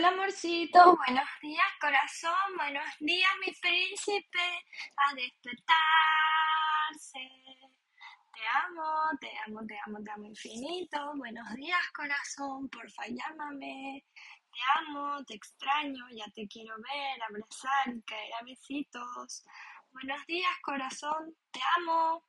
Hola amorcito, oh, buenos días corazón, buenos días mi príncipe, a despertarse. Te amo, te amo, te amo, te amo infinito. Buenos días corazón, porfa llámame. Te amo, te extraño, ya te quiero ver, abrazar caer a besitos. Buenos días corazón, te amo.